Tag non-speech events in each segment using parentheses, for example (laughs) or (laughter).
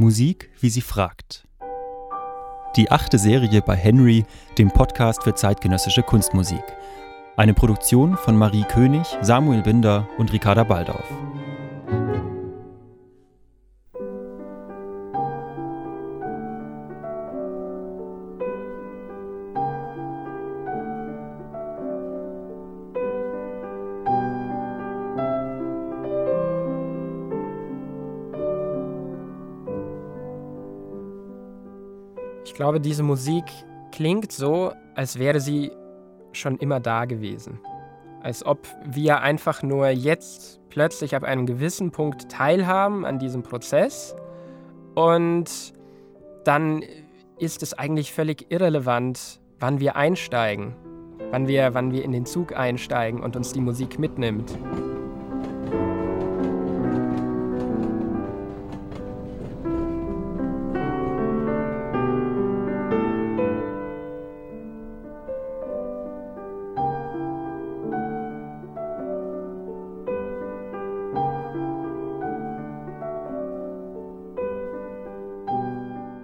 Musik, wie sie fragt. Die achte Serie bei Henry, dem Podcast für zeitgenössische Kunstmusik. Eine Produktion von Marie König, Samuel Binder und Ricarda Baldauf. Glaube, diese Musik klingt so, als wäre sie schon immer da gewesen. Als ob wir einfach nur jetzt plötzlich ab einem gewissen Punkt teilhaben an diesem Prozess und dann ist es eigentlich völlig irrelevant, wann wir einsteigen, wann wir, wann wir in den Zug einsteigen und uns die Musik mitnimmt.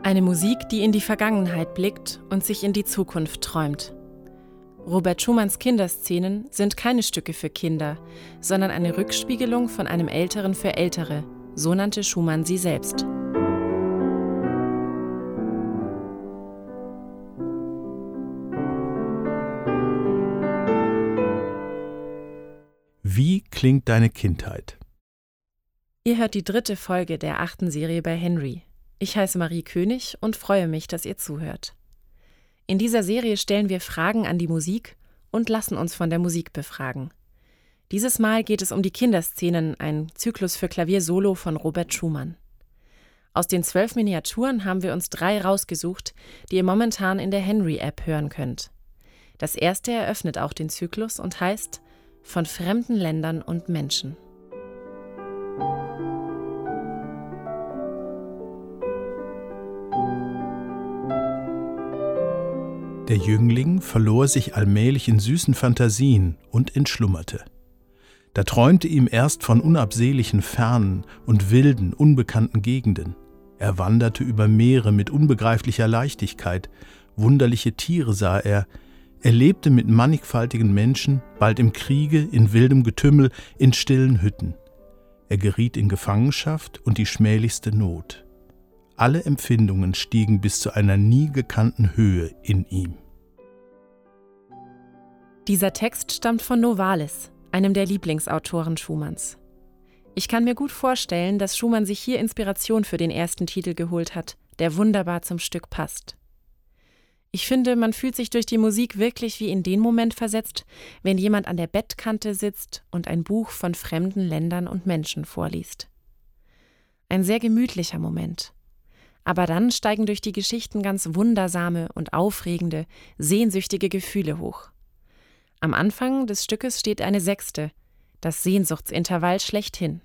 Eine Musik, die in die Vergangenheit blickt und sich in die Zukunft träumt. Robert Schumanns Kinderszenen sind keine Stücke für Kinder, sondern eine Rückspiegelung von einem Älteren für Ältere, so nannte Schumann sie selbst. Wie klingt deine Kindheit? Ihr hört die dritte Folge der achten Serie bei Henry. Ich heiße Marie König und freue mich, dass ihr zuhört. In dieser Serie stellen wir Fragen an die Musik und lassen uns von der Musik befragen. Dieses Mal geht es um die Kinderszenen, ein Zyklus für Klavier-Solo von Robert Schumann. Aus den zwölf Miniaturen haben wir uns drei rausgesucht, die ihr momentan in der Henry-App hören könnt. Das erste eröffnet auch den Zyklus und heißt Von fremden Ländern und Menschen. Der Jüngling verlor sich allmählich in süßen Fantasien und entschlummerte. Da träumte ihm erst von unabsehlichen fernen und wilden, unbekannten Gegenden. Er wanderte über Meere mit unbegreiflicher Leichtigkeit, wunderliche Tiere sah er, er lebte mit mannigfaltigen Menschen, bald im Kriege, in wildem Getümmel, in stillen Hütten. Er geriet in Gefangenschaft und die schmählichste Not. Alle Empfindungen stiegen bis zu einer nie gekannten Höhe in ihm. Dieser Text stammt von Novalis, einem der Lieblingsautoren Schumanns. Ich kann mir gut vorstellen, dass Schumann sich hier Inspiration für den ersten Titel geholt hat, der wunderbar zum Stück passt. Ich finde, man fühlt sich durch die Musik wirklich wie in den Moment versetzt, wenn jemand an der Bettkante sitzt und ein Buch von fremden Ländern und Menschen vorliest. Ein sehr gemütlicher Moment, aber dann steigen durch die Geschichten ganz wundersame und aufregende, sehnsüchtige Gefühle hoch. Am Anfang des Stückes steht eine Sechste, das Sehnsuchtsintervall schlechthin.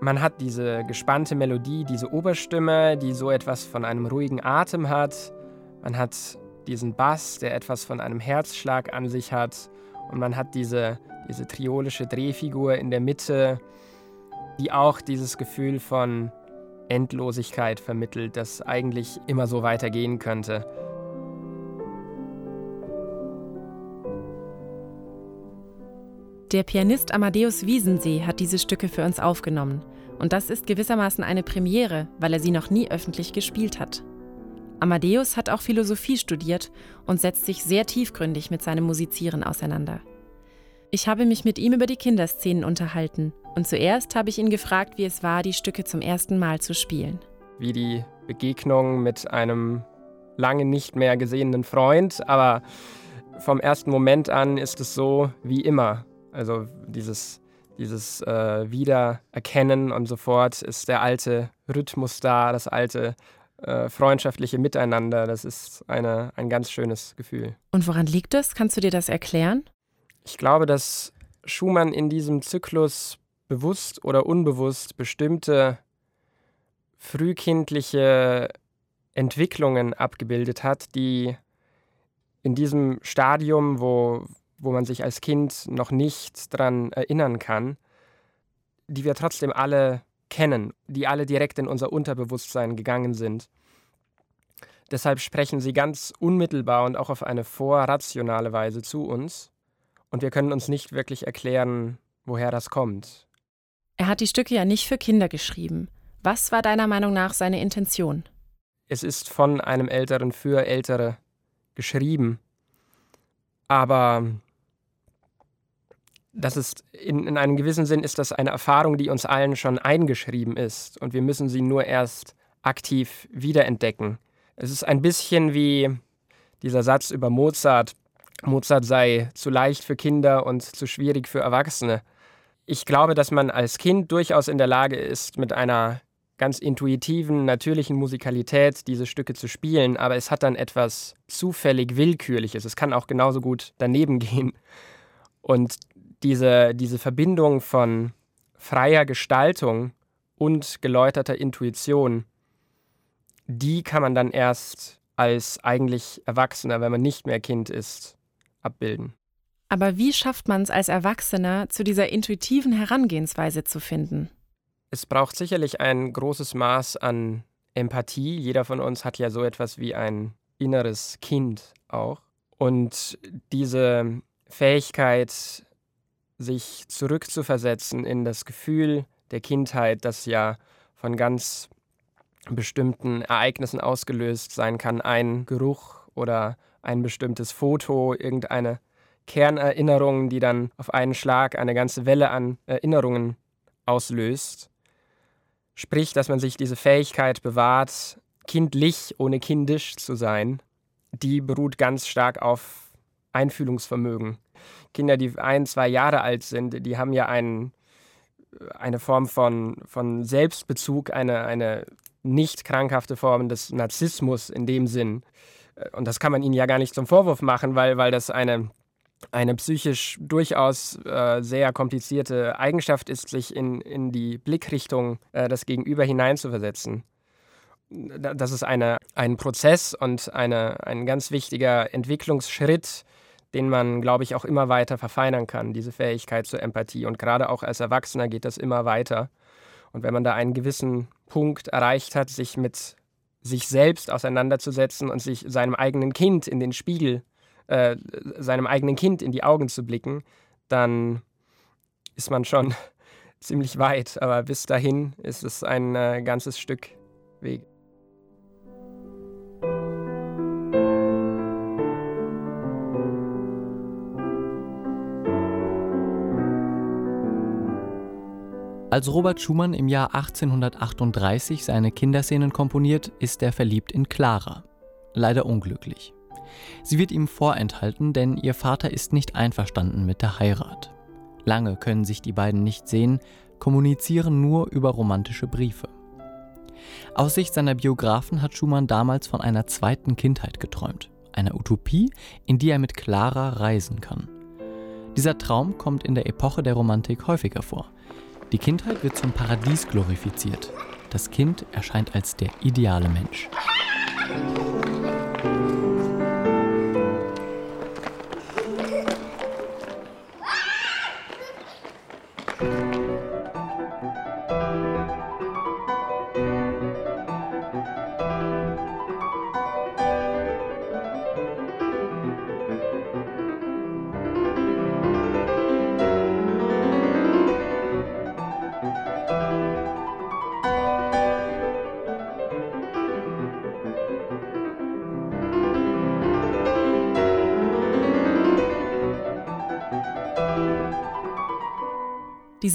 Man hat diese gespannte Melodie, diese Oberstimme, die so etwas von einem ruhigen Atem hat. Man hat diesen Bass, der etwas von einem Herzschlag an sich hat. Und man hat diese, diese triolische Drehfigur in der Mitte, die auch dieses Gefühl von Endlosigkeit vermittelt, das eigentlich immer so weitergehen könnte. Der Pianist Amadeus Wiesensee hat diese Stücke für uns aufgenommen. Und das ist gewissermaßen eine Premiere, weil er sie noch nie öffentlich gespielt hat. Amadeus hat auch Philosophie studiert und setzt sich sehr tiefgründig mit seinem Musizieren auseinander. Ich habe mich mit ihm über die Kinderszenen unterhalten und zuerst habe ich ihn gefragt, wie es war, die Stücke zum ersten Mal zu spielen. Wie die Begegnung mit einem lange nicht mehr gesehenen Freund, aber vom ersten Moment an ist es so wie immer. Also dieses, dieses äh, Wiedererkennen und sofort ist der alte Rhythmus da, das alte äh, freundschaftliche Miteinander. Das ist eine, ein ganz schönes Gefühl. Und woran liegt das? Kannst du dir das erklären? Ich glaube, dass Schumann in diesem Zyklus bewusst oder unbewusst bestimmte frühkindliche Entwicklungen abgebildet hat, die in diesem Stadium, wo, wo man sich als Kind noch nicht daran erinnern kann, die wir trotzdem alle kennen, die alle direkt in unser Unterbewusstsein gegangen sind. Deshalb sprechen sie ganz unmittelbar und auch auf eine vorrationale Weise zu uns, und wir können uns nicht wirklich erklären, woher das kommt. Er hat die Stücke ja nicht für Kinder geschrieben. Was war deiner Meinung nach seine Intention? Es ist von einem Älteren für Ältere geschrieben, aber das ist in, in einem gewissen Sinn ist das eine Erfahrung, die uns allen schon eingeschrieben ist und wir müssen sie nur erst aktiv wiederentdecken. Es ist ein bisschen wie dieser Satz über Mozart. Mozart sei zu leicht für Kinder und zu schwierig für Erwachsene. Ich glaube, dass man als Kind durchaus in der Lage ist, mit einer ganz intuitiven, natürlichen Musikalität diese Stücke zu spielen, aber es hat dann etwas zufällig Willkürliches. Es kann auch genauso gut daneben (laughs) gehen. Und diese, diese Verbindung von freier Gestaltung und geläuterter Intuition, die kann man dann erst als eigentlich Erwachsener, wenn man nicht mehr Kind ist, abbilden. Aber wie schafft man es als Erwachsener, zu dieser intuitiven Herangehensweise zu finden? Es braucht sicherlich ein großes Maß an Empathie. Jeder von uns hat ja so etwas wie ein inneres Kind auch. Und diese Fähigkeit, sich zurückzuversetzen in das Gefühl der Kindheit, das ja von ganz bestimmten Ereignissen ausgelöst sein kann. Ein Geruch oder ein bestimmtes Foto, irgendeine Kernerinnerung, die dann auf einen Schlag eine ganze Welle an Erinnerungen auslöst. Sprich, dass man sich diese Fähigkeit bewahrt, kindlich ohne kindisch zu sein, die beruht ganz stark auf Einfühlungsvermögen. Kinder, die ein, zwei Jahre alt sind, die haben ja einen, eine Form von, von Selbstbezug, eine, eine nicht krankhafte Form des Narzissmus in dem Sinn. Und das kann man ihnen ja gar nicht zum Vorwurf machen, weil, weil das eine, eine psychisch durchaus äh, sehr komplizierte Eigenschaft ist, sich in, in die Blickrichtung äh, des Gegenüber hineinzuversetzen. Das ist eine, ein Prozess und eine, ein ganz wichtiger Entwicklungsschritt, den man, glaube ich, auch immer weiter verfeinern kann, diese Fähigkeit zur Empathie. Und gerade auch als Erwachsener geht das immer weiter. Und wenn man da einen gewissen Punkt erreicht hat, sich mit sich selbst auseinanderzusetzen und sich seinem eigenen Kind in den Spiegel, äh, seinem eigenen Kind in die Augen zu blicken, dann ist man schon (laughs) ziemlich weit. Aber bis dahin ist es ein äh, ganzes Stück Weg. Als Robert Schumann im Jahr 1838 seine Kinderszenen komponiert, ist er verliebt in Clara. Leider unglücklich. Sie wird ihm vorenthalten, denn ihr Vater ist nicht einverstanden mit der Heirat. Lange können sich die beiden nicht sehen, kommunizieren nur über romantische Briefe. Aus Sicht seiner Biografen hat Schumann damals von einer zweiten Kindheit geträumt, einer Utopie, in die er mit Clara reisen kann. Dieser Traum kommt in der Epoche der Romantik häufiger vor. Die Kindheit wird zum Paradies glorifiziert. Das Kind erscheint als der ideale Mensch.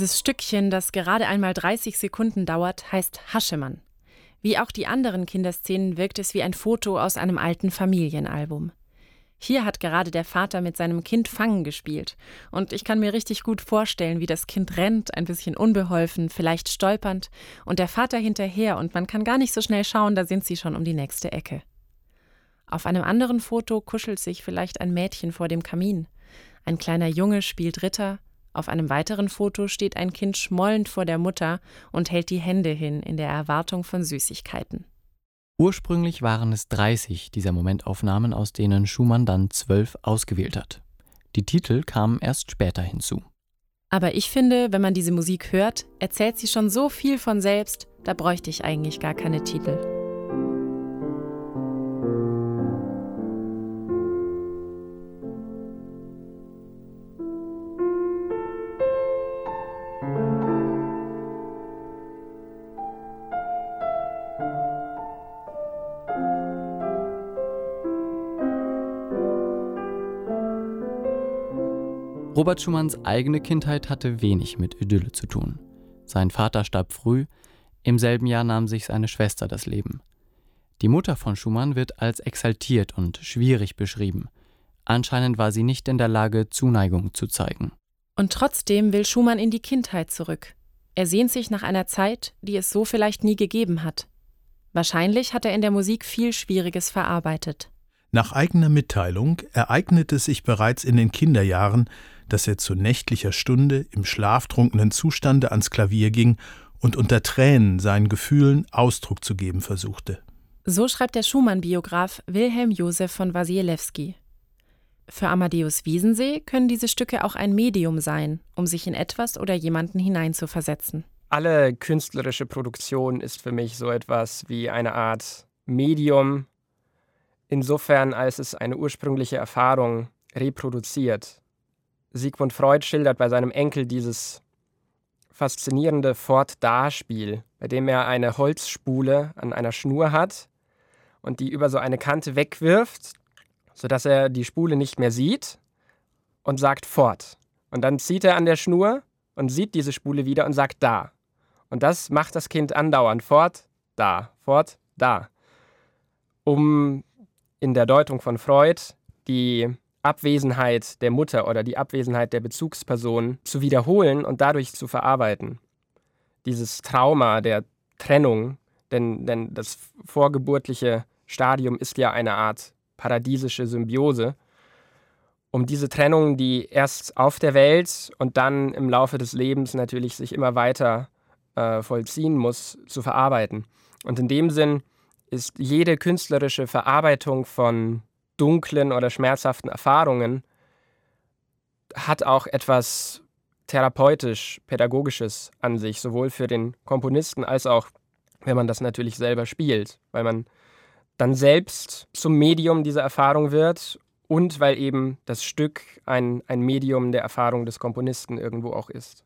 Dieses Stückchen, das gerade einmal 30 Sekunden dauert, heißt Haschemann. Wie auch die anderen Kinderszenen wirkt es wie ein Foto aus einem alten Familienalbum. Hier hat gerade der Vater mit seinem Kind Fangen gespielt. Und ich kann mir richtig gut vorstellen, wie das Kind rennt, ein bisschen unbeholfen, vielleicht stolpernd, und der Vater hinterher, und man kann gar nicht so schnell schauen, da sind sie schon um die nächste Ecke. Auf einem anderen Foto kuschelt sich vielleicht ein Mädchen vor dem Kamin. Ein kleiner Junge spielt Ritter, auf einem weiteren Foto steht ein Kind schmollend vor der Mutter und hält die Hände hin in der Erwartung von Süßigkeiten. Ursprünglich waren es 30 dieser Momentaufnahmen, aus denen Schumann dann zwölf ausgewählt hat. Die Titel kamen erst später hinzu. Aber ich finde, wenn man diese Musik hört, erzählt sie schon so viel von selbst, da bräuchte ich eigentlich gar keine Titel. Robert Schumanns eigene Kindheit hatte wenig mit Idylle zu tun. Sein Vater starb früh, im selben Jahr nahm sich seine Schwester das Leben. Die Mutter von Schumann wird als exaltiert und schwierig beschrieben. Anscheinend war sie nicht in der Lage, Zuneigung zu zeigen. Und trotzdem will Schumann in die Kindheit zurück. Er sehnt sich nach einer Zeit, die es so vielleicht nie gegeben hat. Wahrscheinlich hat er in der Musik viel Schwieriges verarbeitet. Nach eigener Mitteilung ereignete es sich bereits in den Kinderjahren, dass er zu nächtlicher Stunde im schlaftrunkenen Zustande ans Klavier ging und unter Tränen seinen Gefühlen Ausdruck zu geben versuchte. So schreibt der Schumann-Biograf Wilhelm Josef von Wasilewski. Für Amadeus Wiesensee können diese Stücke auch ein Medium sein, um sich in etwas oder jemanden hineinzuversetzen. Alle künstlerische Produktion ist für mich so etwas wie eine Art Medium, insofern als es eine ursprüngliche Erfahrung reproduziert. Sigmund Freud schildert bei seinem Enkel dieses faszinierende Fort-Da-Spiel, bei dem er eine Holzspule an einer Schnur hat und die über so eine Kante wegwirft, sodass er die Spule nicht mehr sieht und sagt fort. Und dann zieht er an der Schnur und sieht diese Spule wieder und sagt da. Und das macht das Kind andauernd fort, da, fort, da. Um in der Deutung von Freud die Abwesenheit der Mutter oder die Abwesenheit der Bezugsperson zu wiederholen und dadurch zu verarbeiten. Dieses Trauma der Trennung, denn, denn das vorgeburtliche Stadium ist ja eine Art paradiesische Symbiose, um diese Trennung, die erst auf der Welt und dann im Laufe des Lebens natürlich sich immer weiter äh, vollziehen muss, zu verarbeiten. Und in dem Sinn ist jede künstlerische Verarbeitung von dunklen oder schmerzhaften Erfahrungen hat auch etwas therapeutisch, pädagogisches an sich, sowohl für den Komponisten als auch, wenn man das natürlich selber spielt, weil man dann selbst zum Medium dieser Erfahrung wird und weil eben das Stück ein, ein Medium der Erfahrung des Komponisten irgendwo auch ist.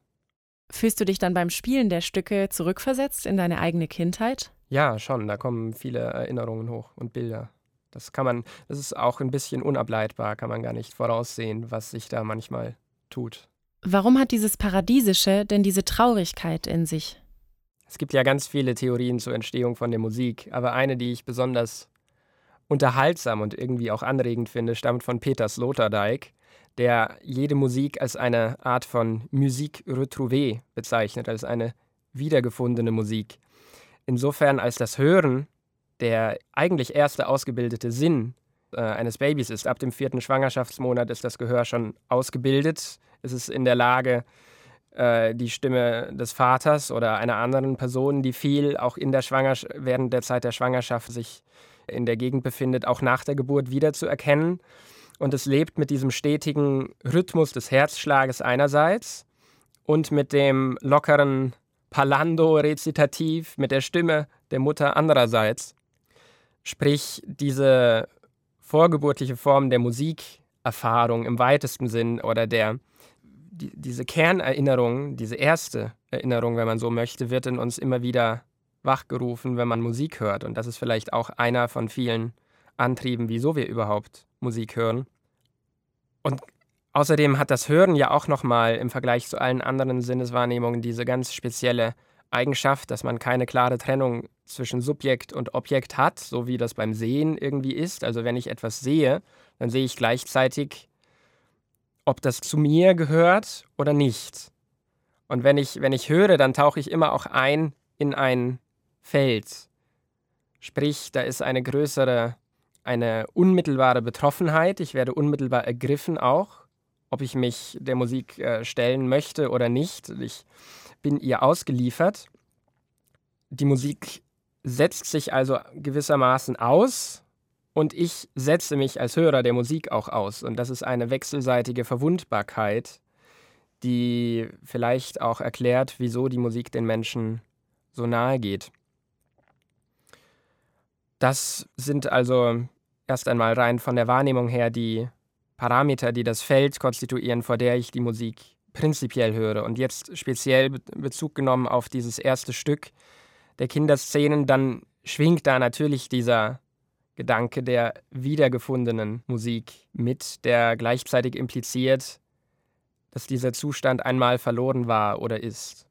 Fühlst du dich dann beim Spielen der Stücke zurückversetzt in deine eigene Kindheit? Ja, schon, da kommen viele Erinnerungen hoch und Bilder. Das kann man, das ist auch ein bisschen unableitbar, kann man gar nicht voraussehen, was sich da manchmal tut. Warum hat dieses Paradiesische denn diese Traurigkeit in sich? Es gibt ja ganz viele Theorien zur Entstehung von der Musik, aber eine, die ich besonders unterhaltsam und irgendwie auch anregend finde, stammt von Peter Sloterdijk, der jede Musik als eine Art von Musique retrouvée bezeichnet, als eine wiedergefundene Musik. Insofern als das Hören der eigentlich erste ausgebildete Sinn äh, eines Babys ist. Ab dem vierten Schwangerschaftsmonat ist das Gehör schon ausgebildet. Es ist in der Lage, äh, die Stimme des Vaters oder einer anderen Person, die viel auch in der Schwangerschaft, während der Zeit der Schwangerschaft sich in der Gegend befindet, auch nach der Geburt wiederzuerkennen. Und es lebt mit diesem stetigen Rhythmus des Herzschlages einerseits und mit dem lockeren Palando-Rezitativ mit der Stimme der Mutter andererseits. Sprich, diese vorgeburtliche Form der Musikerfahrung im weitesten Sinn oder der, die, diese Kernerinnerung, diese erste Erinnerung, wenn man so möchte, wird in uns immer wieder wachgerufen, wenn man Musik hört. Und das ist vielleicht auch einer von vielen Antrieben, wieso wir überhaupt Musik hören. Und außerdem hat das Hören ja auch nochmal im Vergleich zu allen anderen Sinneswahrnehmungen diese ganz spezielle Eigenschaft, dass man keine klare Trennung zwischen Subjekt und Objekt hat, so wie das beim Sehen irgendwie ist. Also wenn ich etwas sehe, dann sehe ich gleichzeitig, ob das zu mir gehört oder nicht. Und wenn ich, wenn ich höre, dann tauche ich immer auch ein in ein Feld. Sprich, da ist eine größere, eine unmittelbare Betroffenheit. Ich werde unmittelbar ergriffen auch, ob ich mich der Musik äh, stellen möchte oder nicht. Ich bin ihr ausgeliefert. Die Musik setzt sich also gewissermaßen aus und ich setze mich als Hörer der Musik auch aus. Und das ist eine wechselseitige Verwundbarkeit, die vielleicht auch erklärt, wieso die Musik den Menschen so nahe geht. Das sind also erst einmal rein von der Wahrnehmung her die Parameter, die das Feld konstituieren, vor der ich die Musik prinzipiell höre. Und jetzt speziell Bezug genommen auf dieses erste Stück der Kinderszenen, dann schwingt da natürlich dieser Gedanke der wiedergefundenen Musik mit, der gleichzeitig impliziert, dass dieser Zustand einmal verloren war oder ist.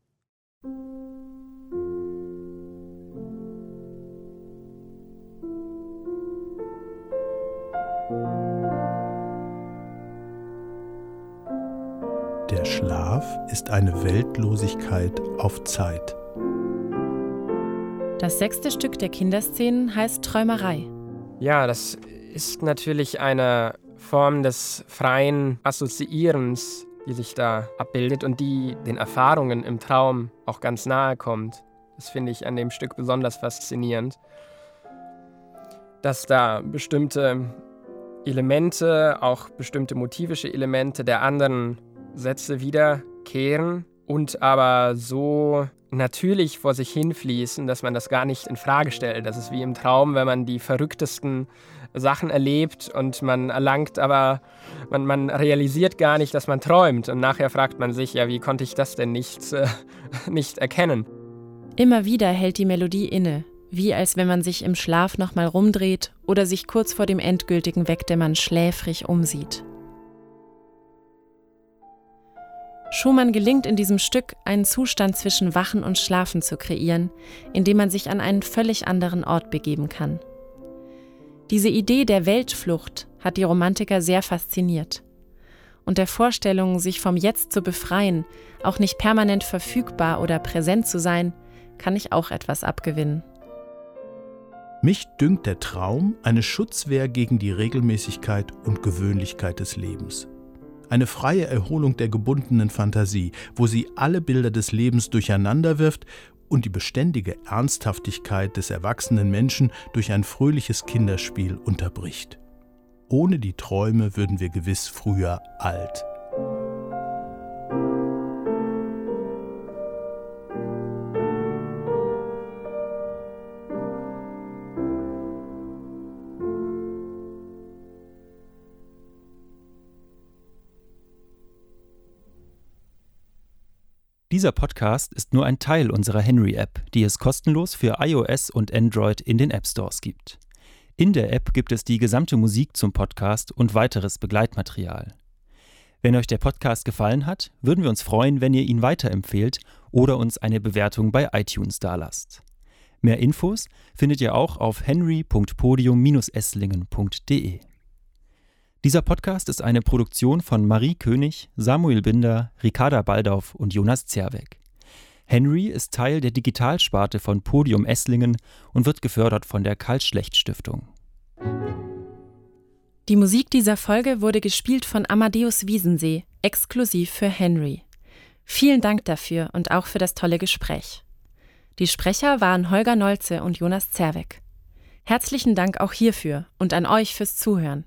Der Schlaf ist eine Weltlosigkeit auf Zeit. Das sechste Stück der Kinderszenen heißt Träumerei. Ja, das ist natürlich eine Form des freien Assoziierens, die sich da abbildet und die den Erfahrungen im Traum auch ganz nahe kommt. Das finde ich an dem Stück besonders faszinierend, dass da bestimmte Elemente, auch bestimmte motivische Elemente der anderen Sätze wiederkehren und aber so natürlich vor sich hinfließen, dass man das gar nicht in Frage stellt. Das ist wie im Traum, wenn man die verrücktesten Sachen erlebt und man erlangt aber, man, man realisiert gar nicht, dass man träumt. Und nachher fragt man sich, ja, wie konnte ich das denn nicht, äh, (laughs) nicht erkennen? Immer wieder hält die Melodie inne, wie als wenn man sich im Schlaf nochmal rumdreht oder sich kurz vor dem endgültigen Wegdämmern schläfrig umsieht. Schumann gelingt in diesem Stück, einen Zustand zwischen Wachen und Schlafen zu kreieren, in dem man sich an einen völlig anderen Ort begeben kann. Diese Idee der Weltflucht hat die Romantiker sehr fasziniert. Und der Vorstellung, sich vom Jetzt zu befreien, auch nicht permanent verfügbar oder präsent zu sein, kann ich auch etwas abgewinnen. Mich dünkt der Traum eine Schutzwehr gegen die Regelmäßigkeit und Gewöhnlichkeit des Lebens eine freie Erholung der gebundenen Fantasie, wo sie alle Bilder des Lebens durcheinander wirft und die beständige Ernsthaftigkeit des erwachsenen Menschen durch ein fröhliches Kinderspiel unterbricht. Ohne die Träume würden wir gewiss früher alt. Dieser Podcast ist nur ein Teil unserer Henry-App, die es kostenlos für iOS und Android in den App Stores gibt. In der App gibt es die gesamte Musik zum Podcast und weiteres Begleitmaterial. Wenn euch der Podcast gefallen hat, würden wir uns freuen, wenn ihr ihn weiterempfehlt oder uns eine Bewertung bei iTunes dalasst. Mehr Infos findet ihr auch auf henry.podium-esslingen.de. Dieser Podcast ist eine Produktion von Marie König, Samuel Binder, Ricarda Baldauf und Jonas Zerweck. Henry ist Teil der Digitalsparte von Podium Esslingen und wird gefördert von der Karl-Schlecht-Stiftung. Die Musik dieser Folge wurde gespielt von Amadeus Wiesensee, exklusiv für Henry. Vielen Dank dafür und auch für das tolle Gespräch. Die Sprecher waren Holger Nolze und Jonas Zerweck. Herzlichen Dank auch hierfür und an euch fürs Zuhören.